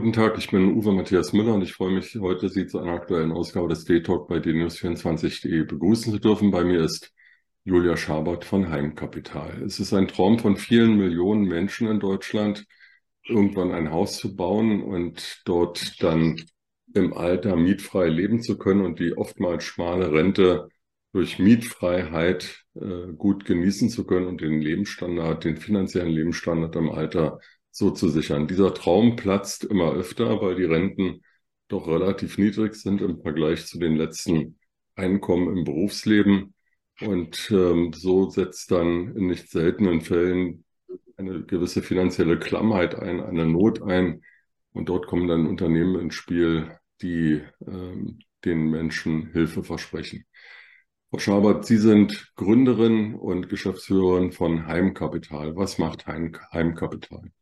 Guten Tag, ich bin Uwe Matthias Müller und ich freue mich, heute Sie zu einer aktuellen Ausgabe des D-Talk bei dnews24.de begrüßen zu dürfen. Bei mir ist Julia Schabert von Heimkapital. Es ist ein Traum von vielen Millionen Menschen in Deutschland, irgendwann ein Haus zu bauen und dort dann im Alter mietfrei leben zu können und die oftmals schmale Rente durch Mietfreiheit äh, gut genießen zu können und den Lebensstandard, den finanziellen Lebensstandard im Alter so zu sichern. Dieser Traum platzt immer öfter, weil die Renten doch relativ niedrig sind im Vergleich zu den letzten Einkommen im Berufsleben. Und ähm, so setzt dann in nicht seltenen Fällen eine gewisse finanzielle Klammheit ein, eine Not ein. Und dort kommen dann Unternehmen ins Spiel, die ähm, den Menschen Hilfe versprechen. Frau Schabert, Sie sind Gründerin und Geschäftsführerin von Heimkapital. Was macht Heim Heimkapital?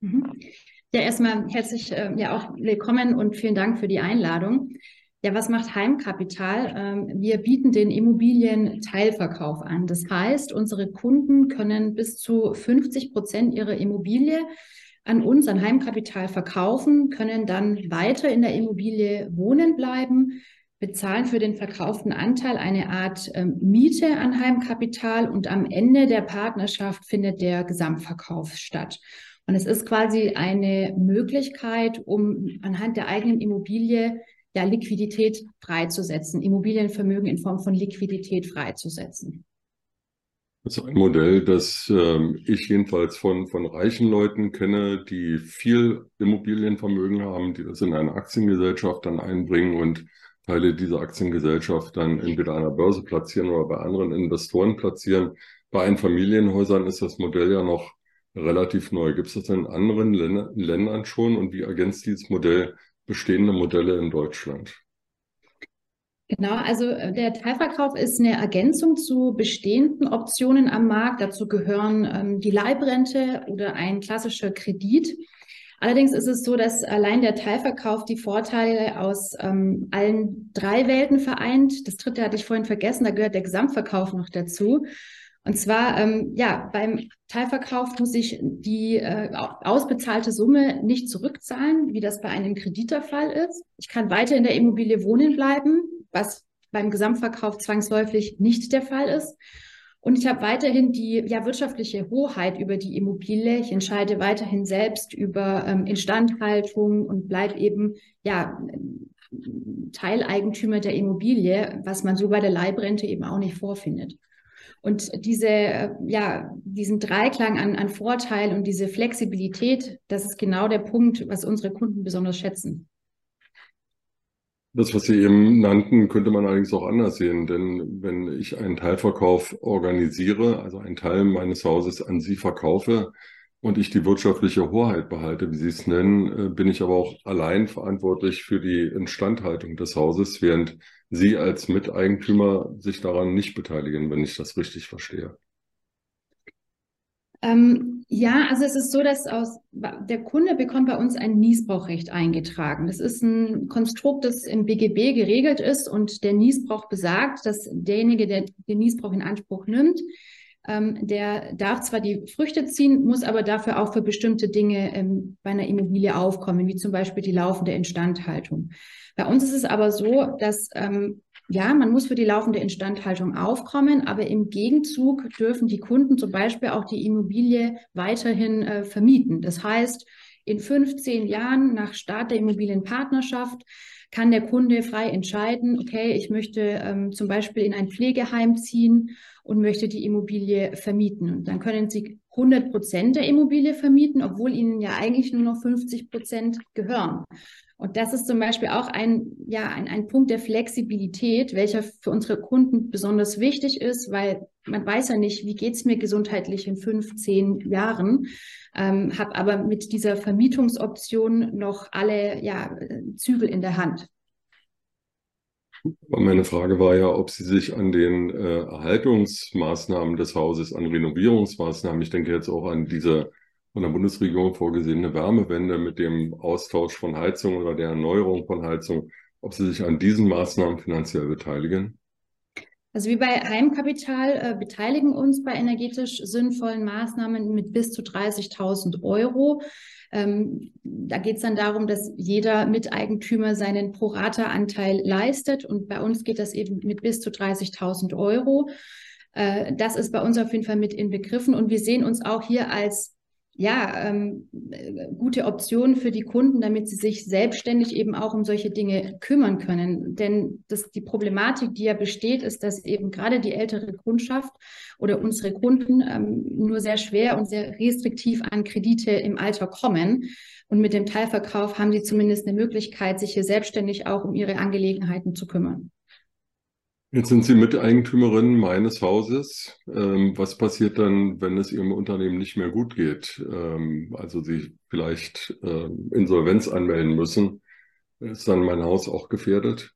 Mhm. Ja, erstmal herzlich äh, ja auch willkommen und vielen Dank für die Einladung. Ja, was macht Heimkapital? Ähm, wir bieten den Immobilien-Teilverkauf an. Das heißt, unsere Kunden können bis zu 50 Prozent ihrer Immobilie an uns, an Heimkapital verkaufen, können dann weiter in der Immobilie wohnen bleiben, bezahlen für den verkauften Anteil eine Art ähm, Miete an Heimkapital und am Ende der Partnerschaft findet der Gesamtverkauf statt. Und es ist quasi eine Möglichkeit, um anhand der eigenen Immobilie ja Liquidität freizusetzen, Immobilienvermögen in Form von Liquidität freizusetzen. Das ist ein Modell, das äh, ich jedenfalls von, von reichen Leuten kenne, die viel Immobilienvermögen haben, die das in eine Aktiengesellschaft dann einbringen und Teile dieser Aktiengesellschaft dann entweder der Börse platzieren oder bei anderen Investoren platzieren. Bei Einfamilienhäusern ist das Modell ja noch relativ neu. Gibt es das in anderen Ländern schon und wie ergänzt dieses Modell bestehende Modelle in Deutschland? Genau, also äh, der Teilverkauf ist eine Ergänzung zu bestehenden Optionen am Markt. Dazu gehören ähm, die Leibrente oder ein klassischer Kredit. Allerdings ist es so, dass allein der Teilverkauf die Vorteile aus ähm, allen drei Welten vereint. Das dritte hatte ich vorhin vergessen, da gehört der Gesamtverkauf noch dazu. Und zwar, ähm, ja, beim Teilverkauf muss ich die äh, ausbezahlte Summe nicht zurückzahlen, wie das bei einem Kredit der Fall ist. Ich kann weiter in der Immobilie wohnen bleiben, was beim Gesamtverkauf zwangsläufig nicht der Fall ist. Und ich habe weiterhin die ja, wirtschaftliche Hoheit über die Immobilie. Ich entscheide weiterhin selbst über ähm, Instandhaltung und bleibe eben ja, Teileigentümer der Immobilie, was man so bei der Leibrente eben auch nicht vorfindet. Und diese, ja, diesen Dreiklang an, an Vorteil und diese Flexibilität, das ist genau der Punkt, was unsere Kunden besonders schätzen. Das, was Sie eben nannten, könnte man allerdings auch anders sehen, denn wenn ich einen Teilverkauf organisiere, also einen Teil meines Hauses an Sie verkaufe und ich die wirtschaftliche Hoheit behalte, wie Sie es nennen, äh, bin ich aber auch allein verantwortlich für die Instandhaltung des Hauses, während Sie als Miteigentümer sich daran nicht beteiligen, wenn ich das richtig verstehe. Ähm, ja, also es ist so, dass aus, der Kunde bekommt bei uns ein Niesbrauchrecht eingetragen. Das ist ein Konstrukt, das im BGB geregelt ist und der Niesbrauch besagt, dass derjenige, der den Niesbrauch in Anspruch nimmt, ähm, der darf zwar die Früchte ziehen, muss aber dafür auch für bestimmte Dinge ähm, bei einer Immobilie aufkommen, wie zum Beispiel die laufende Instandhaltung. Bei uns ist es aber so, dass ähm, ja, man muss für die laufende Instandhaltung aufkommen, aber im Gegenzug dürfen die Kunden zum Beispiel auch die Immobilie weiterhin äh, vermieten. Das heißt, in 15 Jahren nach Start der Immobilienpartnerschaft kann der Kunde frei entscheiden, okay, ich möchte ähm, zum Beispiel in ein Pflegeheim ziehen und möchte die Immobilie vermieten. Und dann können Sie 100 Prozent der Immobilie vermieten, obwohl Ihnen ja eigentlich nur noch 50 Prozent gehören. Und das ist zum Beispiel auch ein, ja, ein, ein Punkt der Flexibilität, welcher für unsere Kunden besonders wichtig ist, weil man weiß ja nicht, wie geht's mir gesundheitlich in fünf, zehn Jahren, ähm, habe aber mit dieser Vermietungsoption noch alle ja, Zügel in der Hand. Meine Frage war ja, ob Sie sich an den äh, Erhaltungsmaßnahmen des Hauses, an Renovierungsmaßnahmen, ich denke jetzt auch an diese von der Bundesregierung vorgesehene Wärmewende mit dem Austausch von Heizung oder der Erneuerung von Heizung, ob Sie sich an diesen Maßnahmen finanziell beteiligen? Also wie bei Heimkapital äh, beteiligen uns bei energetisch sinnvollen Maßnahmen mit bis zu 30.000 Euro. Ähm, da geht es dann darum, dass jeder Miteigentümer seinen Pro-Rata-Anteil leistet und bei uns geht das eben mit bis zu 30.000 Euro. Äh, das ist bei uns auf jeden Fall mit inbegriffen und wir sehen uns auch hier als ja, ähm, gute Optionen für die Kunden, damit sie sich selbstständig eben auch um solche Dinge kümmern können. Denn das, die Problematik, die ja besteht, ist, dass eben gerade die ältere Kundschaft oder unsere Kunden ähm, nur sehr schwer und sehr restriktiv an Kredite im Alter kommen. Und mit dem Teilverkauf haben sie zumindest eine Möglichkeit, sich hier selbstständig auch um ihre Angelegenheiten zu kümmern. Jetzt sind Sie Miteigentümerin meines Hauses. Ähm, was passiert dann, wenn es Ihrem Unternehmen nicht mehr gut geht? Ähm, also Sie vielleicht äh, Insolvenz anmelden müssen. Ist dann mein Haus auch gefährdet?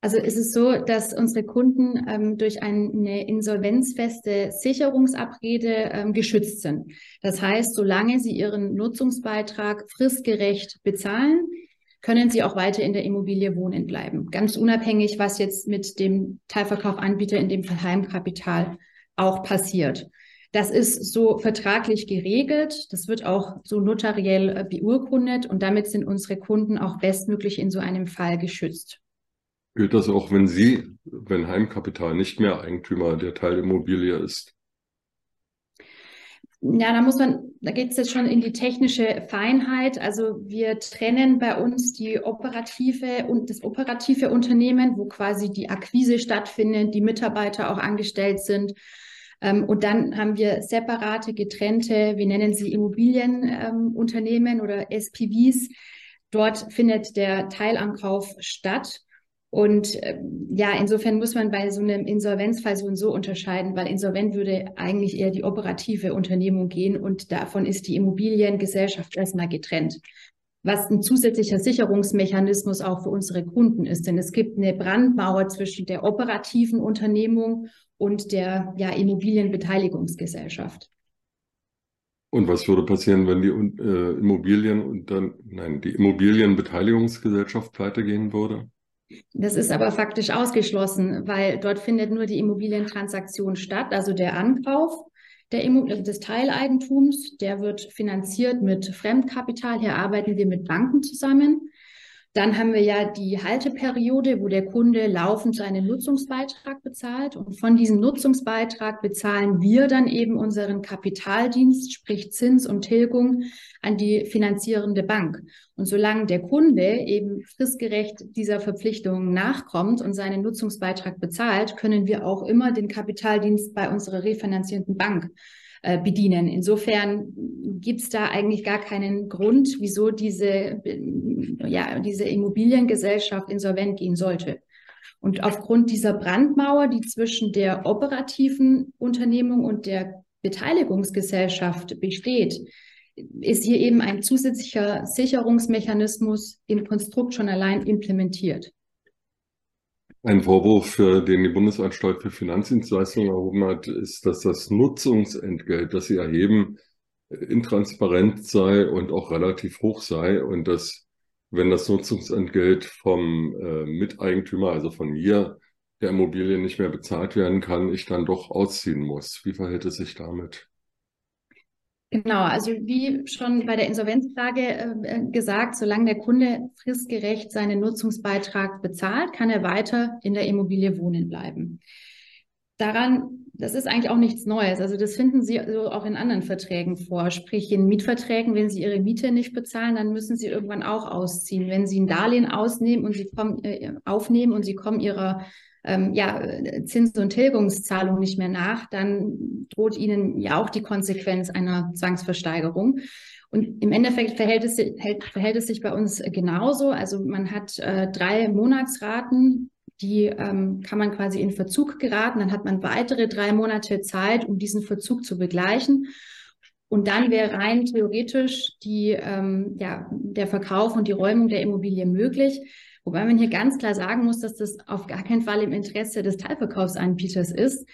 Also ist es so, dass unsere Kunden ähm, durch eine insolvenzfeste Sicherungsabrede ähm, geschützt sind. Das heißt, solange sie ihren Nutzungsbeitrag fristgerecht bezahlen, können Sie auch weiter in der Immobilie wohnen bleiben. Ganz unabhängig, was jetzt mit dem Teilverkaufanbieter, in dem Fall Heimkapital, auch passiert. Das ist so vertraglich geregelt. Das wird auch so notariell äh, beurkundet und damit sind unsere Kunden auch bestmöglich in so einem Fall geschützt. Gilt das auch, wenn Sie, wenn Heimkapital nicht mehr Eigentümer der Teilimmobilie ist? Ja, da muss man, da geht es jetzt schon in die technische Feinheit. Also wir trennen bei uns die operative und das operative Unternehmen, wo quasi die Akquise stattfindet, die Mitarbeiter auch angestellt sind. Ähm, und dann haben wir separate, getrennte, wir nennen sie Immobilienunternehmen oder SPVs. Dort findet der Teilankauf statt. Und äh, ja, insofern muss man bei so einem Insolvenzfall so und so unterscheiden, weil insolvent würde eigentlich eher die operative Unternehmung gehen und davon ist die Immobiliengesellschaft erstmal getrennt. Was ein zusätzlicher Sicherungsmechanismus auch für unsere Kunden ist, denn es gibt eine Brandmauer zwischen der operativen Unternehmung und der ja, Immobilienbeteiligungsgesellschaft. Und was würde passieren, wenn die äh, Immobilien und dann, nein, die Immobilienbeteiligungsgesellschaft pleite gehen würde? Das ist aber faktisch ausgeschlossen, weil dort findet nur die Immobilientransaktion statt, also der Ankauf der Immo des Teileigentums, der wird finanziert mit Fremdkapital. Hier arbeiten wir mit Banken zusammen. Dann haben wir ja die Halteperiode, wo der Kunde laufend seinen Nutzungsbeitrag bezahlt. Und von diesem Nutzungsbeitrag bezahlen wir dann eben unseren Kapitaldienst, sprich Zins und Tilgung, an die finanzierende Bank. Und solange der Kunde eben fristgerecht dieser Verpflichtung nachkommt und seinen Nutzungsbeitrag bezahlt, können wir auch immer den Kapitaldienst bei unserer refinanzierenden Bank äh, bedienen. Insofern gibt es da eigentlich gar keinen Grund, wieso diese, ja, diese Immobiliengesellschaft insolvent gehen sollte. Und aufgrund dieser Brandmauer, die zwischen der operativen Unternehmung und der Beteiligungsgesellschaft besteht, ist hier eben ein zusätzlicher Sicherungsmechanismus im Konstrukt schon allein implementiert. Ein Vorwurf, den die Bundesanstalt für Finanzdienstleistungen erhoben hat, ist, dass das Nutzungsentgelt, das sie erheben, intransparent sei und auch relativ hoch sei und dass, wenn das Nutzungsentgelt vom äh, Miteigentümer, also von mir, der Immobilie nicht mehr bezahlt werden kann, ich dann doch ausziehen muss. Wie verhält es sich damit? Genau, also wie schon bei der Insolvenzklage äh, gesagt, solange der Kunde fristgerecht seinen Nutzungsbeitrag bezahlt, kann er weiter in der Immobilie wohnen bleiben. Daran, das ist eigentlich auch nichts Neues. Also das finden Sie so auch in anderen Verträgen vor. Sprich, in Mietverträgen, wenn Sie Ihre Miete nicht bezahlen, dann müssen Sie irgendwann auch ausziehen. Wenn Sie ein Darlehen ausnehmen und Sie kommen, äh, aufnehmen und Sie kommen Ihrer ähm, ja, Zins- und Tilgungszahlung nicht mehr nach, dann droht ihnen ja auch die Konsequenz einer Zwangsversteigerung. Und im Endeffekt verhält es, verhält es sich bei uns genauso. Also man hat äh, drei Monatsraten, die ähm, kann man quasi in Verzug geraten. Dann hat man weitere drei Monate Zeit, um diesen Verzug zu begleichen. Und dann wäre rein theoretisch die, ähm, ja, der Verkauf und die Räumung der Immobilie möglich. Wobei man hier ganz klar sagen muss, dass das auf gar keinen Fall im Interesse des Teilverkaufsanbieters ist.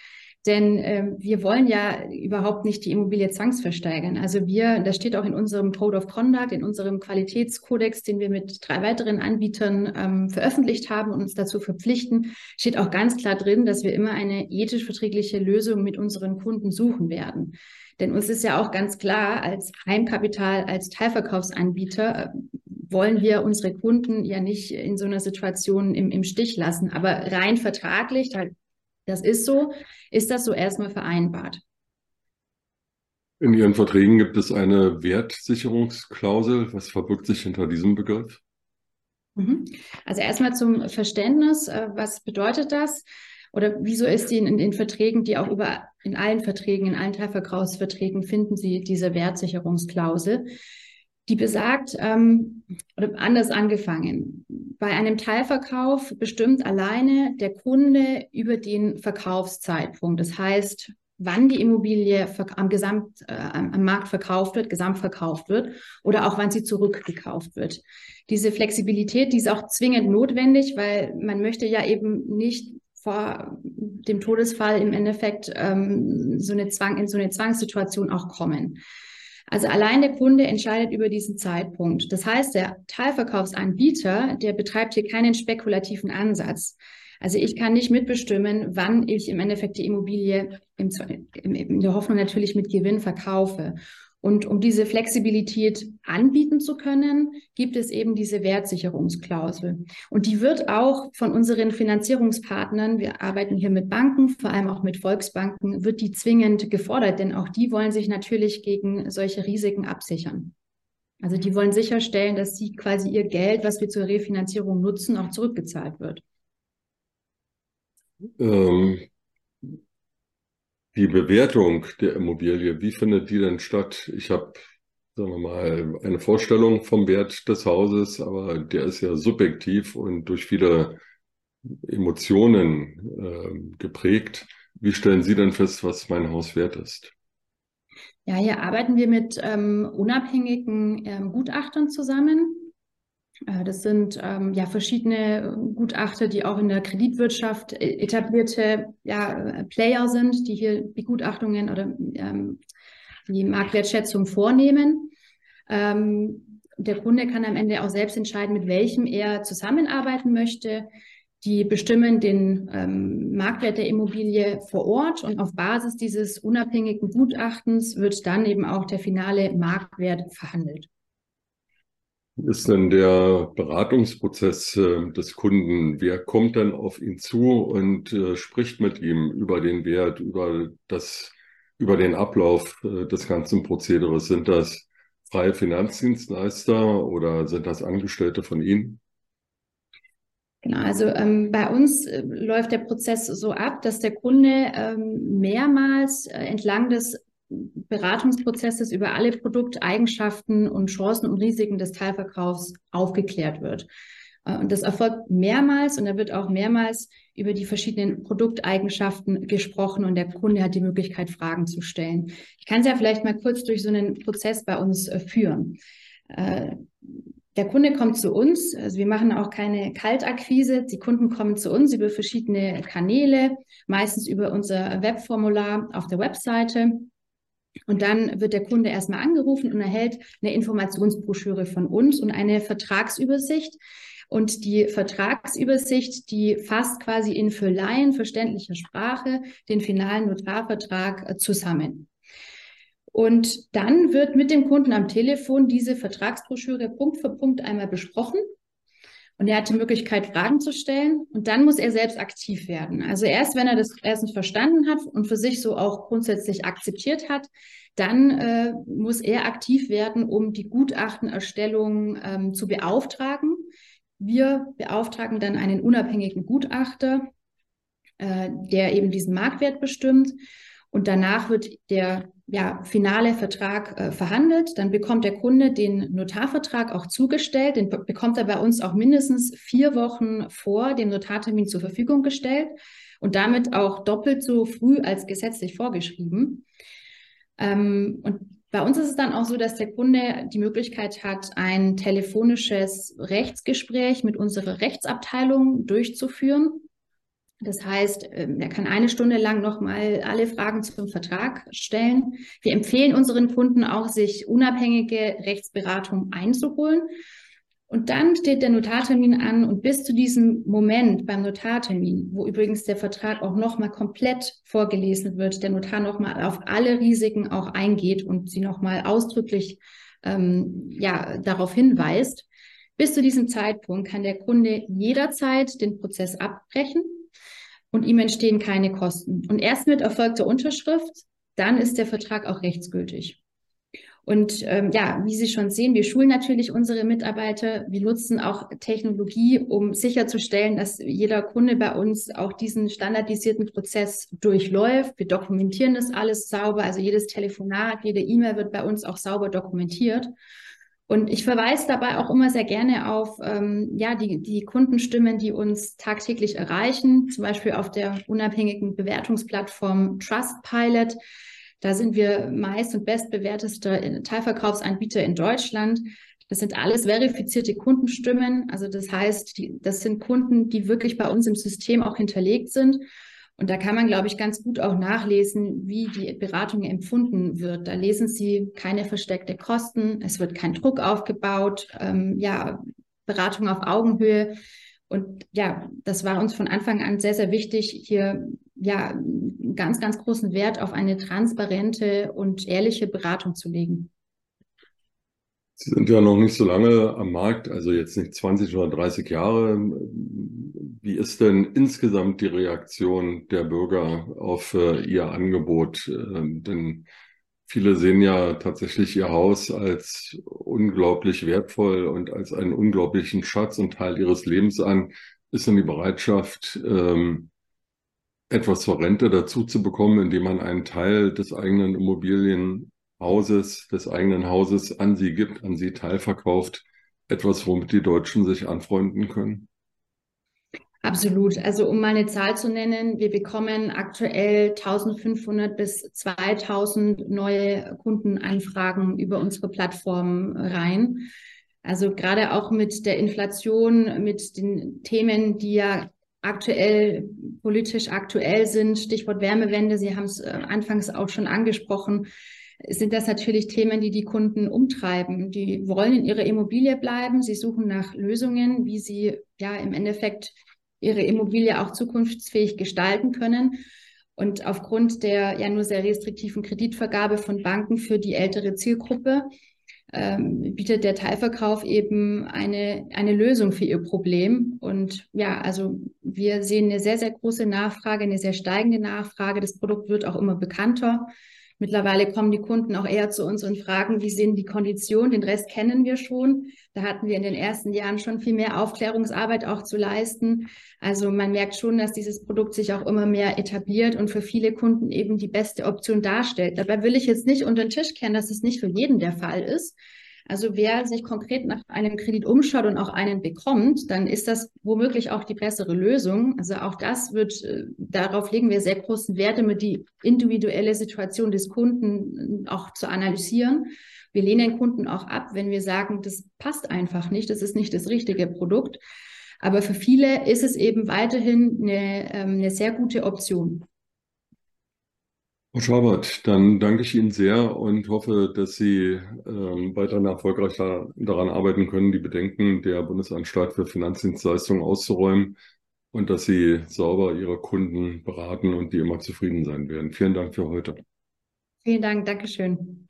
Denn äh, wir wollen ja überhaupt nicht die Immobilie zwangsversteigern. Also wir, das steht auch in unserem Code of Conduct, in unserem Qualitätskodex, den wir mit drei weiteren Anbietern ähm, veröffentlicht haben und uns dazu verpflichten, steht auch ganz klar drin, dass wir immer eine ethisch verträgliche Lösung mit unseren Kunden suchen werden. Denn uns ist ja auch ganz klar, als Heimkapital, als Teilverkaufsanbieter äh, wollen wir unsere Kunden ja nicht in so einer Situation im, im Stich lassen. Aber rein vertraglich, das ist so, ist das so erstmal vereinbart. In Ihren Verträgen gibt es eine Wertsicherungsklausel. Was verbirgt sich hinter diesem Begriff? Mhm. Also erstmal zum Verständnis, äh, was bedeutet das? Oder wieso ist die in, in den Verträgen, die auch über in allen Verträgen, in allen Teilverkaufsverträgen finden Sie diese Wertsicherungsklausel? Die besagt, ähm, oder anders angefangen, bei einem Teilverkauf bestimmt alleine der Kunde über den Verkaufszeitpunkt. Das heißt, wann die Immobilie am, Gesamt, äh, am Markt verkauft wird, gesamtverkauft wird oder auch wann sie zurückgekauft wird. Diese Flexibilität, die ist auch zwingend notwendig, weil man möchte ja eben nicht vor dem Todesfall im Endeffekt ähm, so eine Zwang, in so eine Zwangssituation auch kommen. Also allein der Kunde entscheidet über diesen Zeitpunkt. Das heißt, der Teilverkaufsanbieter, der betreibt hier keinen spekulativen Ansatz. Also ich kann nicht mitbestimmen, wann ich im Endeffekt die Immobilie im, in der Hoffnung natürlich mit Gewinn verkaufe. Und um diese Flexibilität anbieten zu können, gibt es eben diese Wertsicherungsklausel. Und die wird auch von unseren Finanzierungspartnern, wir arbeiten hier mit Banken, vor allem auch mit Volksbanken, wird die zwingend gefordert, denn auch die wollen sich natürlich gegen solche Risiken absichern. Also die wollen sicherstellen, dass sie quasi ihr Geld, was wir zur Refinanzierung nutzen, auch zurückgezahlt wird. Ähm, die Bewertung der Immobilie, wie findet die denn statt? Ich habe, sagen wir mal, eine Vorstellung vom Wert des Hauses, aber der ist ja subjektiv und durch viele Emotionen äh, geprägt. Wie stellen Sie denn fest, was mein Haus wert ist? Ja, hier arbeiten wir mit ähm, unabhängigen ähm, Gutachtern zusammen. Äh, das sind ähm, ja verschiedene Gutachter, die auch in der Kreditwirtschaft äh, etablierte ja, Player sind, die hier Begutachtungen oder ähm, die Marktwertschätzung vornehmen. Ähm, der Kunde kann am Ende auch selbst entscheiden, mit welchem er zusammenarbeiten möchte. Die bestimmen den ähm, Marktwert der Immobilie vor Ort und auf Basis dieses unabhängigen Gutachtens wird dann eben auch der finale Marktwert verhandelt ist denn der Beratungsprozess äh, des Kunden? Wer kommt dann auf ihn zu und äh, spricht mit ihm über den Wert, über das, über den Ablauf äh, des ganzen Prozederes? Sind das freie Finanzdienstleister oder sind das Angestellte von Ihnen? Genau, also ähm, bei uns äh, läuft der Prozess so ab, dass der Kunde ähm, mehrmals äh, entlang des Beratungsprozesses über alle Produkteigenschaften und Chancen und Risiken des Teilverkaufs aufgeklärt wird. Äh, und das erfolgt mehrmals und da wird auch mehrmals über die verschiedenen Produkteigenschaften gesprochen und der Kunde hat die Möglichkeit, Fragen zu stellen. Ich kann es ja vielleicht mal kurz durch so einen Prozess bei uns äh, führen. Äh, der Kunde kommt zu uns, also wir machen auch keine Kaltakquise. Die Kunden kommen zu uns über verschiedene Kanäle, meistens über unser Webformular auf der Webseite. Und dann wird der Kunde erstmal angerufen und erhält eine Informationsbroschüre von uns und eine Vertragsübersicht. Und die Vertragsübersicht, die fasst quasi in für Laien verständlicher Sprache den finalen Notarvertrag äh, zusammen. Und dann wird mit dem Kunden am Telefon diese Vertragsbroschüre Punkt für Punkt einmal besprochen und er hat die Möglichkeit, Fragen zu stellen. Und dann muss er selbst aktiv werden. Also erst, wenn er das erstens verstanden hat und für sich so auch grundsätzlich akzeptiert hat, dann äh, muss er aktiv werden, um die Gutachtenerstellung ähm, zu beauftragen. Wir beauftragen dann einen unabhängigen Gutachter, äh, der eben diesen Marktwert bestimmt. Und danach wird der ja, finale Vertrag äh, verhandelt. Dann bekommt der Kunde den Notarvertrag auch zugestellt. Den bekommt er bei uns auch mindestens vier Wochen vor dem Notartermin zur Verfügung gestellt und damit auch doppelt so früh als gesetzlich vorgeschrieben. Ähm, und bei uns ist es dann auch so, dass der Kunde die Möglichkeit hat, ein telefonisches Rechtsgespräch mit unserer Rechtsabteilung durchzuführen. Das heißt, ähm, er kann eine Stunde lang nochmal alle Fragen zum Vertrag stellen. Wir empfehlen unseren Kunden auch, sich unabhängige Rechtsberatung einzuholen. Und dann steht der Notartermin an und bis zu diesem Moment beim Notartermin, wo übrigens der Vertrag auch nochmal komplett vorgelesen wird, der Notar nochmal auf alle Risiken auch eingeht und sie nochmal ausdrücklich ähm, ja, darauf hinweist, bis zu diesem Zeitpunkt kann der Kunde jederzeit den Prozess abbrechen und ihm entstehen keine Kosten. Und erst mit erfolgter Unterschrift, dann ist der Vertrag auch rechtsgültig. Und ähm, ja, wie Sie schon sehen, wir schulen natürlich unsere Mitarbeiter. Wir nutzen auch Technologie, um sicherzustellen, dass jeder Kunde bei uns auch diesen standardisierten Prozess durchläuft. Wir dokumentieren das alles sauber. Also jedes Telefonat, jede E-Mail wird bei uns auch sauber dokumentiert. Und ich verweise dabei auch immer sehr gerne auf ähm, ja, die, die Kundenstimmen, die uns tagtäglich erreichen, zum Beispiel auf der unabhängigen Bewertungsplattform Trustpilot. Da sind wir meist und bestbewertester Teilverkaufsanbieter in Deutschland. Das sind alles verifizierte Kundenstimmen. Also das heißt, die, das sind Kunden, die wirklich bei uns im System auch hinterlegt sind. Und da kann man, glaube ich, ganz gut auch nachlesen, wie die Beratung empfunden wird. Da lesen Sie keine versteckte Kosten, es wird kein Druck aufgebaut, ähm, ja, Beratung auf Augenhöhe. Und ja, das war uns von Anfang an sehr, sehr wichtig, hier ja ganz, ganz großen Wert auf eine transparente und ehrliche Beratung zu legen. Sie sind ja noch nicht so lange am Markt, also jetzt nicht 20 oder 30 Jahre. Wie ist denn insgesamt die Reaktion der Bürger auf äh, Ihr Angebot? Äh, denn Viele sehen ja tatsächlich ihr Haus als unglaublich wertvoll und als einen unglaublichen Schatz und Teil ihres Lebens an. Ist dann die Bereitschaft, ähm, etwas zur Rente dazu zu bekommen, indem man einen Teil des eigenen Immobilienhauses, des eigenen Hauses an sie gibt, an sie teilverkauft, etwas, womit die Deutschen sich anfreunden können? Absolut. Also um mal eine Zahl zu nennen, wir bekommen aktuell 1500 bis 2000 neue Kundenanfragen über unsere Plattform rein. Also gerade auch mit der Inflation, mit den Themen, die ja aktuell, politisch aktuell sind, Stichwort Wärmewende, Sie haben es äh, anfangs auch schon angesprochen, sind das natürlich Themen, die die Kunden umtreiben. Die wollen in ihrer Immobilie bleiben. Sie suchen nach Lösungen, wie sie ja im Endeffekt ihre Immobilie auch zukunftsfähig gestalten können. Und aufgrund der ja nur sehr restriktiven Kreditvergabe von Banken für die ältere Zielgruppe ähm, bietet der Teilverkauf eben eine, eine Lösung für ihr Problem. Und ja, also wir sehen eine sehr, sehr große Nachfrage, eine sehr steigende Nachfrage. Das Produkt wird auch immer bekannter. Mittlerweile kommen die Kunden auch eher zu uns und fragen, wie sind die Konditionen? Den Rest kennen wir schon. Da hatten wir in den ersten Jahren schon viel mehr Aufklärungsarbeit auch zu leisten. Also man merkt schon, dass dieses Produkt sich auch immer mehr etabliert und für viele Kunden eben die beste Option darstellt. Dabei will ich jetzt nicht unter den Tisch kennen, dass es nicht für jeden der Fall ist. Also wer sich konkret nach einem Kredit umschaut und auch einen bekommt, dann ist das womöglich auch die bessere Lösung. Also auch das wird, äh, darauf legen wir sehr großen Wert, damit die individuelle Situation des Kunden äh, auch zu analysieren. Wir lehnen Kunden auch ab, wenn wir sagen, das passt einfach nicht, das ist nicht das richtige Produkt. Aber für viele ist es eben weiterhin eine, ähm, eine sehr gute Option. Frau Schabert, dann danke ich Ihnen sehr und hoffe, dass Sie ähm, weiterhin erfolgreich da, daran arbeiten können, die Bedenken der Bundesanstalt für Finanzdienstleistungen auszuräumen und dass Sie sauber Ihre Kunden beraten und die immer zufrieden sein werden. Vielen Dank für heute. Vielen Dank, Dankeschön.